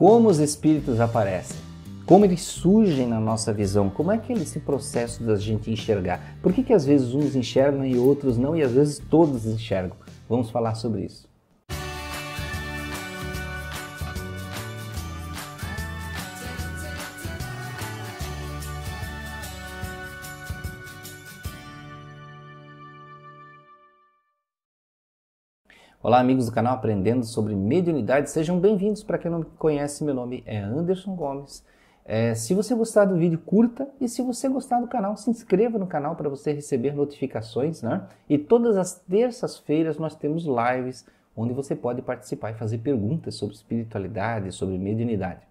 Como os espíritos aparecem? Como eles surgem na nossa visão? Como é que é esse processo da gente enxergar? Por que, que às vezes uns enxergam e outros não, e às vezes todos enxergam? Vamos falar sobre isso. Olá, amigos do canal Aprendendo sobre Mediunidade, sejam bem-vindos. Para quem não me conhece, meu nome é Anderson Gomes. É, se você gostar do vídeo, curta e se você gostar do canal, se inscreva no canal para você receber notificações. Né? E todas as terças-feiras nós temos lives onde você pode participar e fazer perguntas sobre espiritualidade, sobre mediunidade.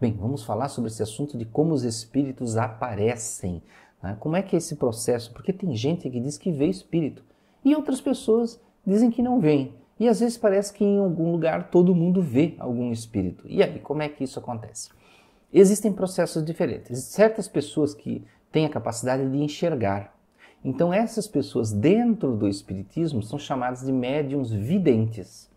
Bem, vamos falar sobre esse assunto de como os espíritos aparecem. Né? Como é que é esse processo? Porque tem gente que diz que vê espírito e outras pessoas dizem que não veem. E às vezes parece que em algum lugar todo mundo vê algum espírito. E aí, como é que isso acontece? Existem processos diferentes. Certas pessoas que têm a capacidade de enxergar. Então, essas pessoas dentro do espiritismo são chamadas de médiums videntes.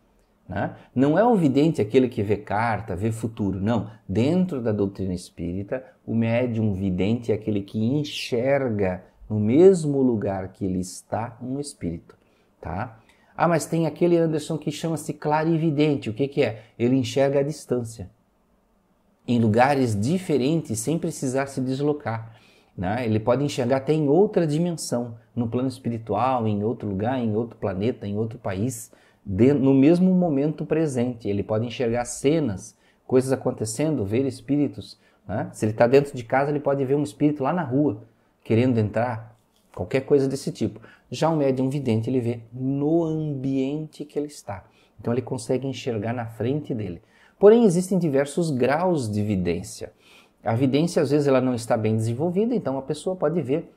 Né? Não é o vidente aquele que vê carta, vê futuro. Não. Dentro da doutrina espírita, o médium vidente é aquele que enxerga no mesmo lugar que ele está um espírito. Tá? Ah, mas tem aquele Anderson que chama-se clarividente. O que, que é? Ele enxerga a distância. Em lugares diferentes, sem precisar se deslocar. Né? Ele pode enxergar até em outra dimensão, no plano espiritual, em outro lugar, em outro planeta, em outro país, no mesmo momento presente. Ele pode enxergar cenas, coisas acontecendo, ver espíritos. Né? Se ele está dentro de casa, ele pode ver um espírito lá na rua, querendo entrar, qualquer coisa desse tipo. Já o médium vidente ele vê no ambiente que ele está. Então ele consegue enxergar na frente dele. Porém existem diversos graus de vidência. A vidência às vezes ela não está bem desenvolvida, então a pessoa pode ver,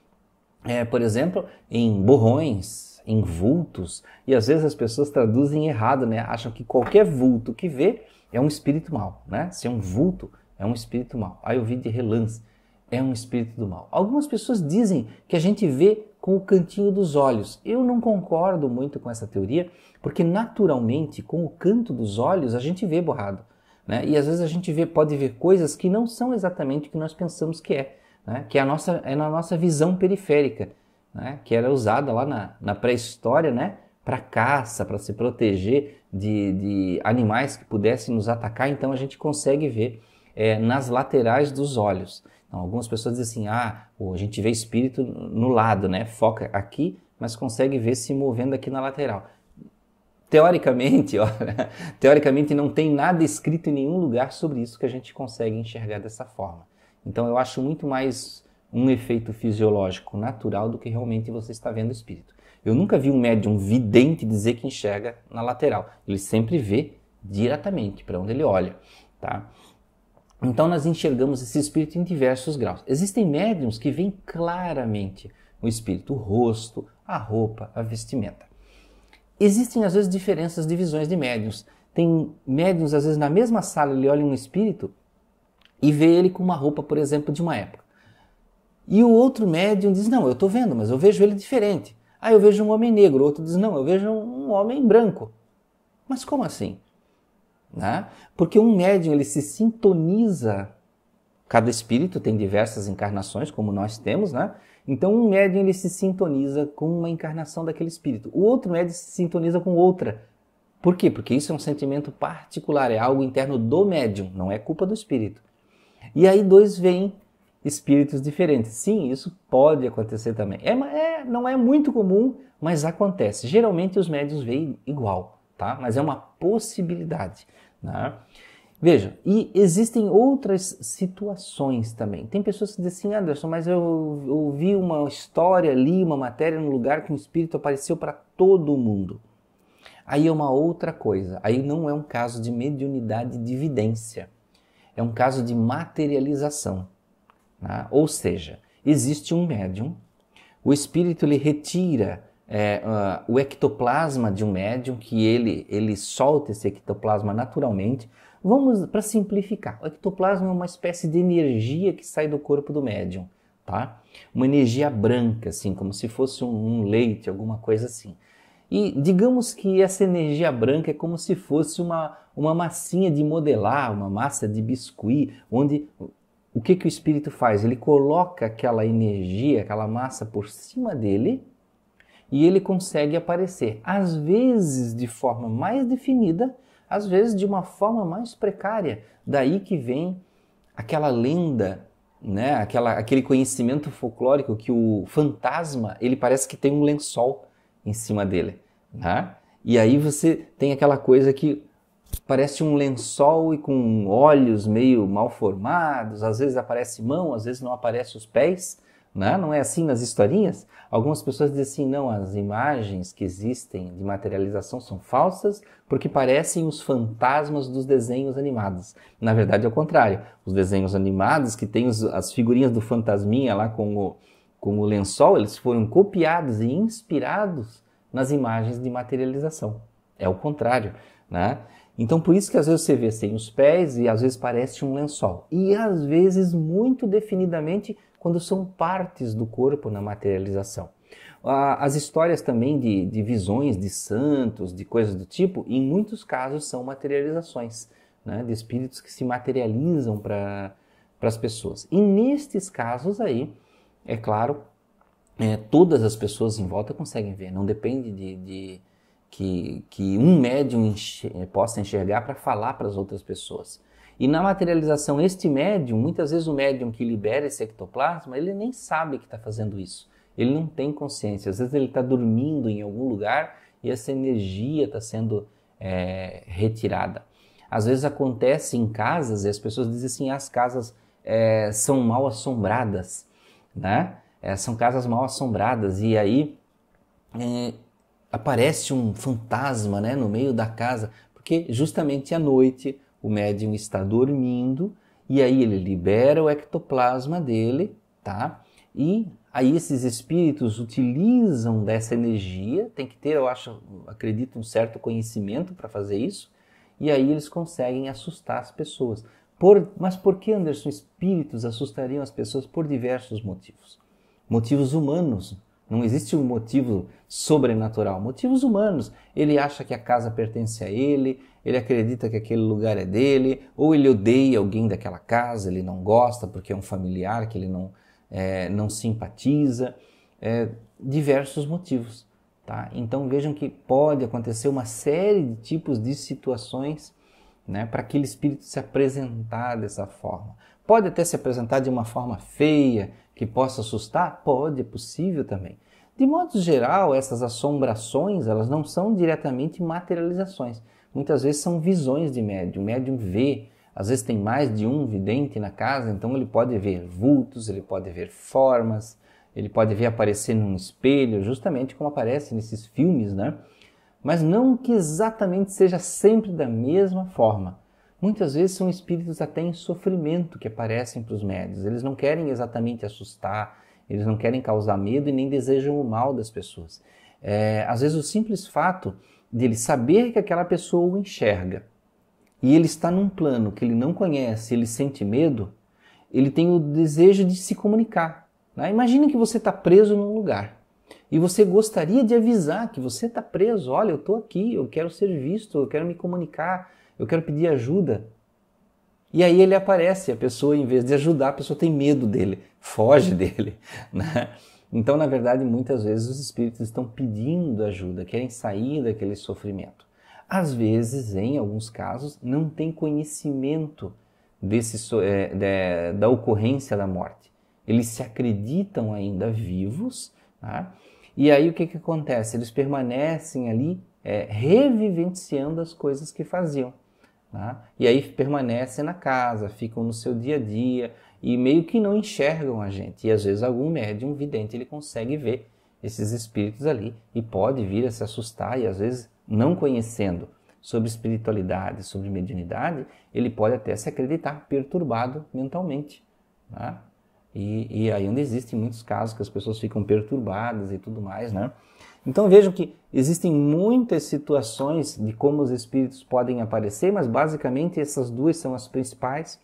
é, por exemplo, em borrões, em vultos, e às vezes as pessoas traduzem errado, né? Acham que qualquer vulto que vê é um espírito mau, né? Se é um vulto, é um espírito mau. Aí eu vi de relance é um espírito do mal. Algumas pessoas dizem que a gente vê com o cantinho dos olhos. Eu não concordo muito com essa teoria, porque naturalmente, com o canto dos olhos, a gente vê borrado. Né? E às vezes a gente vê, pode ver coisas que não são exatamente o que nós pensamos que é, né? que é, a nossa, é na nossa visão periférica, né? que era usada lá na, na pré-história né? para caça, para se proteger de, de animais que pudessem nos atacar, então a gente consegue ver é, nas laterais dos olhos. Então, algumas pessoas dizem assim, ah, a gente vê espírito no lado, né? Foca aqui, mas consegue ver se movendo aqui na lateral. Teoricamente, ó, teoricamente não tem nada escrito em nenhum lugar sobre isso que a gente consegue enxergar dessa forma. Então eu acho muito mais um efeito fisiológico natural do que realmente você está vendo espírito. Eu nunca vi um médium vidente dizer que enxerga na lateral. Ele sempre vê diretamente para onde ele olha, tá? Então nós enxergamos esse espírito em diversos graus. Existem médiums que veem claramente o espírito, o rosto, a roupa, a vestimenta. Existem às vezes diferenças de visões de médiums. Tem médiums às vezes na mesma sala ele olha um espírito e vê ele com uma roupa, por exemplo, de uma época. E o outro médium diz: "Não, eu estou vendo, mas eu vejo ele diferente". Ah, eu vejo um homem negro. O outro diz: "Não, eu vejo um homem branco". Mas como assim? Né? Porque um médium ele se sintoniza, cada espírito tem diversas encarnações, como nós temos, né? Então um médium ele se sintoniza com uma encarnação daquele espírito. O outro médium se sintoniza com outra. Por quê? Porque isso é um sentimento particular, é algo interno do médium, não é culpa do espírito. E aí dois veem espíritos diferentes. Sim, isso pode acontecer também. É, é, não é muito comum, mas acontece. Geralmente os médios veem igual tá? Mas é uma possibilidade, né? Veja, e existem outras situações também. Tem pessoas que dizem assim, Anderson, mas eu ouvi uma história, li uma matéria no lugar que um espírito apareceu para todo mundo. Aí é uma outra coisa. Aí não é um caso de mediunidade de evidência. É um caso de materialização. Né? Ou seja, existe um médium, o espírito lhe retira é, uh, o ectoplasma de um médium, que ele, ele solta esse ectoplasma naturalmente. Vamos para simplificar. O ectoplasma é uma espécie de energia que sai do corpo do médium, tá? Uma energia branca, assim, como se fosse um, um leite, alguma coisa assim. E digamos que essa energia branca é como se fosse uma, uma massinha de modelar, uma massa de biscuit, onde o que, que o espírito faz? Ele coloca aquela energia, aquela massa por cima dele e ele consegue aparecer, às vezes de forma mais definida, às vezes de uma forma mais precária. Daí que vem aquela lenda, né? aquela, aquele conhecimento folclórico que o fantasma ele parece que tem um lençol em cima dele. Né? E aí você tem aquela coisa que parece um lençol e com olhos meio mal formados, às vezes aparece mão, às vezes não aparece os pés, né? não é assim nas historinhas? Algumas pessoas dizem assim, não, as imagens que existem de materialização são falsas porque parecem os fantasmas dos desenhos animados. Na verdade é o contrário, os desenhos animados que têm as figurinhas do fantasminha lá com o, com o lençol, eles foram copiados e inspirados nas imagens de materialização. É o contrário, né? Então por isso que às vezes você vê sem os pés e às vezes parece um lençol. E às vezes muito definidamente quando são partes do corpo na materialização. As histórias também de, de visões de santos, de coisas do tipo, em muitos casos são materializações, né? de espíritos que se materializam para as pessoas. E nestes casos aí, é claro, é, todas as pessoas em volta conseguem ver, não depende de, de que, que um médium possa enxergar para falar para as outras pessoas. E na materialização, este médium, muitas vezes o médium que libera esse ectoplasma, ele nem sabe que está fazendo isso. Ele não tem consciência. Às vezes ele está dormindo em algum lugar e essa energia está sendo é, retirada. Às vezes acontece em casas e as pessoas dizem assim: as casas é, são mal assombradas, né? É, são casas mal assombradas e aí é, aparece um fantasma né, no meio da casa, porque justamente à noite o médium está dormindo e aí ele libera o ectoplasma dele, tá? E aí esses espíritos utilizam dessa energia, tem que ter, eu acho, acredito, um certo conhecimento para fazer isso, e aí eles conseguem assustar as pessoas. Por, mas por que, Anderson, espíritos assustariam as pessoas? Por diversos motivos motivos humanos. Não existe um motivo sobrenatural, motivos humanos. Ele acha que a casa pertence a ele, ele acredita que aquele lugar é dele, ou ele odeia alguém daquela casa, ele não gosta porque é um familiar que ele não, é, não simpatiza. É, diversos motivos. Tá? Então vejam que pode acontecer uma série de tipos de situações né, para aquele espírito se apresentar dessa forma. Pode até se apresentar de uma forma feia, que possa assustar? Pode, é possível também. De modo geral, essas assombrações, elas não são diretamente materializações. Muitas vezes são visões de médium. O médium vê, às vezes tem mais de um vidente na casa, então ele pode ver vultos, ele pode ver formas, ele pode ver aparecer num espelho, justamente como aparece nesses filmes, né? Mas não que exatamente seja sempre da mesma forma. Muitas vezes são espíritos até em sofrimento que aparecem para os médios. Eles não querem exatamente assustar, eles não querem causar medo e nem desejam o mal das pessoas. É, às vezes o simples fato de ele saber que aquela pessoa o enxerga e ele está num plano que ele não conhece, ele sente medo, ele tem o desejo de se comunicar. Né? Imagina que você está preso num lugar e você gostaria de avisar que você está preso. Olha, eu estou aqui, eu quero ser visto, eu quero me comunicar eu quero pedir ajuda. E aí ele aparece, a pessoa, em vez de ajudar, a pessoa tem medo dele, foge dele. Né? Então, na verdade, muitas vezes os espíritos estão pedindo ajuda, querem sair daquele sofrimento. Às vezes, em alguns casos, não tem conhecimento desse, é, de, da ocorrência da morte. Eles se acreditam ainda vivos, tá? e aí o que, que acontece? Eles permanecem ali é, revivenciando as coisas que faziam. Tá? E aí permanecem na casa, ficam no seu dia a dia e meio que não enxergam a gente. E às vezes algum médium vidente ele consegue ver esses espíritos ali e pode vir a se assustar e às vezes não conhecendo sobre espiritualidade, sobre mediunidade, ele pode até se acreditar perturbado mentalmente. Tá? E, e aí onde existem muitos casos que as pessoas ficam perturbadas e tudo mais, né? Então vejam que existem muitas situações de como os espíritos podem aparecer, mas basicamente essas duas são as principais,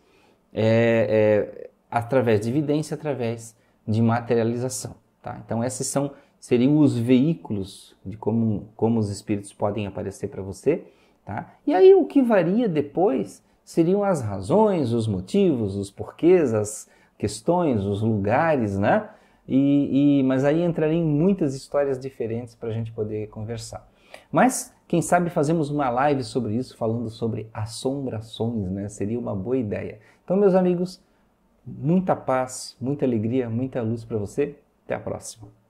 é, é, através de evidência, através de materialização. Tá? Então essas são seriam os veículos de como, como os espíritos podem aparecer para você, tá? E aí o que varia depois seriam as razões, os motivos, os porquês, as questões, os lugares, né? E, e mas aí entraria em muitas histórias diferentes para a gente poder conversar. Mas quem sabe fazemos uma live sobre isso, falando sobre assombrações, né? Seria uma boa ideia. Então, meus amigos, muita paz, muita alegria, muita luz para você. Até a próxima.